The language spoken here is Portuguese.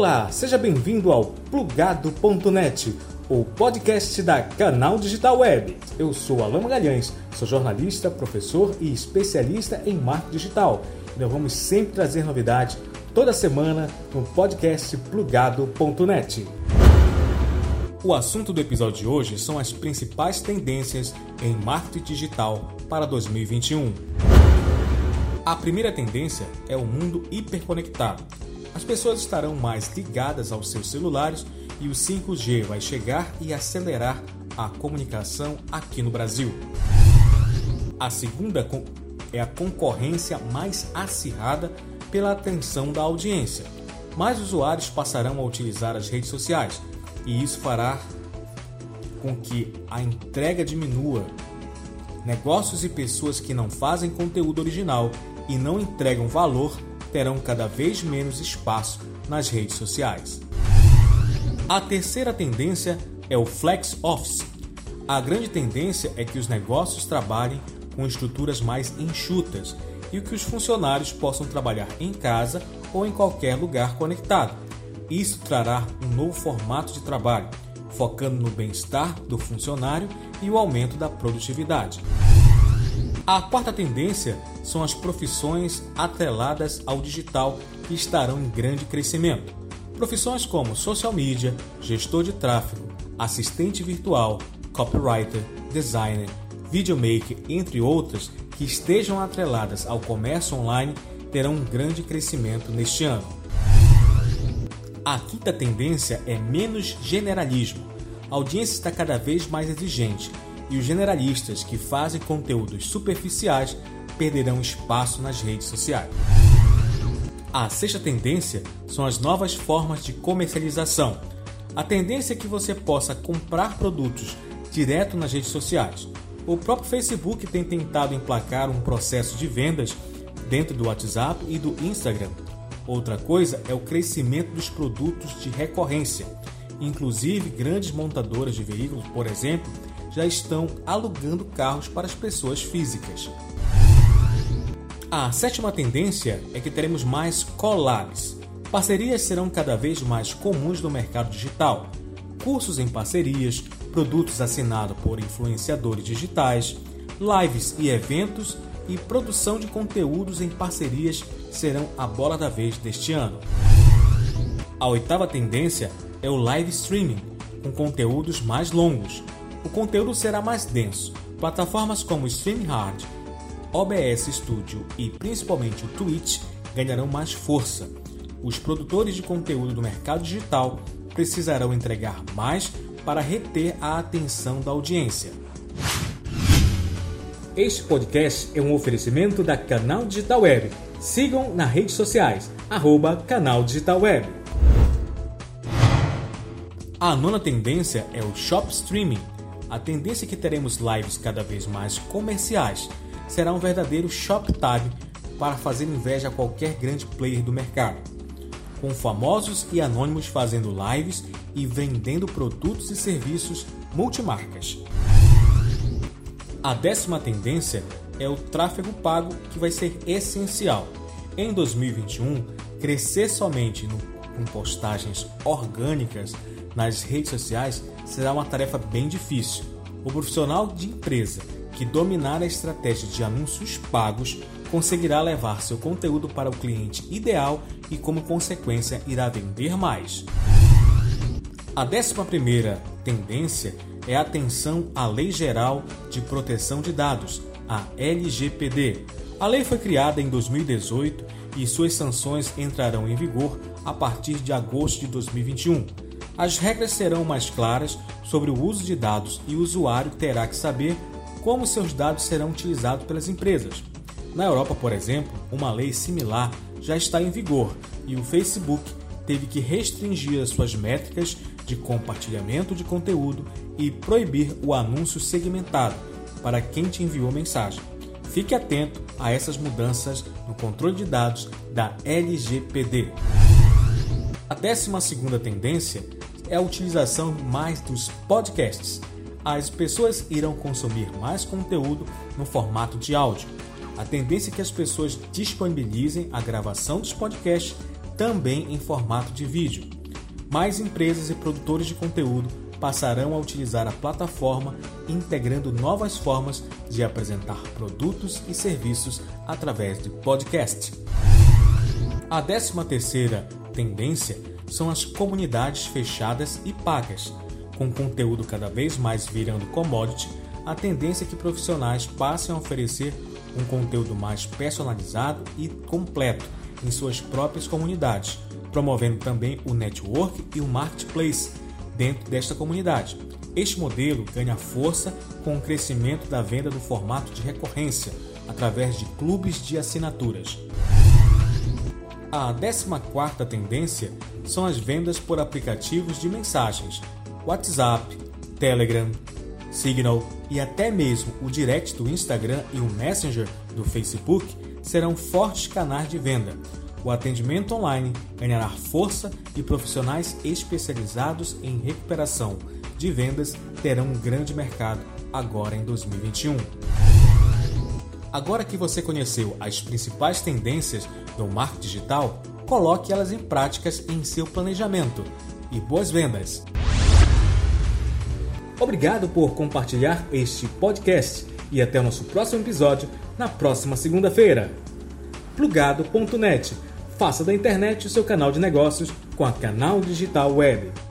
Olá, seja bem-vindo ao Plugado.net, o podcast da Canal Digital Web. Eu sou Alain Magalhães, sou jornalista, professor e especialista em marketing digital. E nós vamos sempre trazer novidades toda semana no podcast Plugado.net. O assunto do episódio de hoje são as principais tendências em marketing digital para 2021. A primeira tendência é o mundo hiperconectado. As pessoas estarão mais ligadas aos seus celulares e o 5G vai chegar e acelerar a comunicação aqui no Brasil. A segunda é a concorrência mais acirrada pela atenção da audiência. Mais usuários passarão a utilizar as redes sociais e isso fará com que a entrega diminua. Negócios e pessoas que não fazem conteúdo original e não entregam valor terão cada vez menos espaço nas redes sociais. A terceira tendência é o flex office. A grande tendência é que os negócios trabalhem com estruturas mais enxutas e que os funcionários possam trabalhar em casa ou em qualquer lugar conectado. Isso trará um novo formato de trabalho, focando no bem-estar do funcionário e o aumento da produtividade. A quarta tendência são as profissões atreladas ao digital que estarão em grande crescimento. Profissões como social media, gestor de tráfego, assistente virtual, copywriter, designer, videomaker, entre outras, que estejam atreladas ao comércio online terão um grande crescimento neste ano. A quinta tendência é menos generalismo. A audiência está cada vez mais exigente e os generalistas que fazem conteúdos superficiais perderão espaço nas redes sociais. A sexta tendência são as novas formas de comercialização. A tendência é que você possa comprar produtos direto nas redes sociais. O próprio Facebook tem tentado emplacar um processo de vendas dentro do WhatsApp e do Instagram. Outra coisa é o crescimento dos produtos de recorrência. Inclusive, grandes montadoras de veículos, por exemplo, já estão alugando carros para as pessoas físicas. A sétima tendência é que teremos mais collabs. Parcerias serão cada vez mais comuns no mercado digital. Cursos em parcerias, produtos assinados por influenciadores digitais, lives e eventos e produção de conteúdos em parcerias serão a bola da vez deste ano. A oitava tendência é o live streaming, com conteúdos mais longos, o conteúdo será mais denso. Plataformas como StreamYard, OBS Studio e principalmente o Twitch ganharão mais força. Os produtores de conteúdo do mercado digital precisarão entregar mais para reter a atenção da audiência. Este podcast é um oferecimento da Canal Digital Web. Sigam nas redes sociais, arroba Canal Digital Web. A nona tendência é o Shop Streaming a tendência é que teremos lives cada vez mais comerciais será um verdadeiro shop tab para fazer inveja a qualquer grande player do mercado, com famosos e anônimos fazendo lives e vendendo produtos e serviços multimarcas. A décima tendência é o tráfego pago, que vai ser essencial. Em 2021, crescer somente no, com postagens orgânicas nas redes sociais será uma tarefa bem difícil. O profissional de empresa que dominar a estratégia de anúncios pagos conseguirá levar seu conteúdo para o cliente ideal e, como consequência, irá vender mais. A décima primeira tendência é a atenção à Lei Geral de Proteção de Dados, a LGPD. A lei foi criada em 2018 e suas sanções entrarão em vigor a partir de agosto de 2021. As regras serão mais claras sobre o uso de dados e o usuário terá que saber como seus dados serão utilizados pelas empresas. Na Europa, por exemplo, uma lei similar já está em vigor e o Facebook teve que restringir as suas métricas de compartilhamento de conteúdo e proibir o anúncio segmentado para quem te enviou mensagem. Fique atento a essas mudanças no controle de dados da LGPD. A 12 tendência é a utilização mais dos podcasts. As pessoas irão consumir mais conteúdo no formato de áudio. A tendência é que as pessoas disponibilizem a gravação dos podcasts também em formato de vídeo. Mais empresas e produtores de conteúdo passarão a utilizar a plataforma, integrando novas formas de apresentar produtos e serviços através de podcast. A 13 terceira tendência são as comunidades fechadas e pagas. Com conteúdo cada vez mais virando commodity, a tendência é que profissionais passem a oferecer um conteúdo mais personalizado e completo em suas próprias comunidades, promovendo também o network e o marketplace dentro desta comunidade. Este modelo ganha força com o crescimento da venda do formato de recorrência através de clubes de assinaturas. A 14 tendência são as vendas por aplicativos de mensagens, WhatsApp, Telegram, Signal e até mesmo o direct do Instagram e o Messenger do Facebook serão fortes canais de venda, o atendimento online ganhará força e profissionais especializados em recuperação de vendas terão um grande mercado agora em 2021. Agora que você conheceu as principais tendências do marketing digital, coloque elas em práticas em seu planejamento e boas vendas. Obrigado por compartilhar este podcast e até o nosso próximo episódio na próxima segunda-feira. Plugado.net Faça da internet o seu canal de negócios com a Canal Digital Web.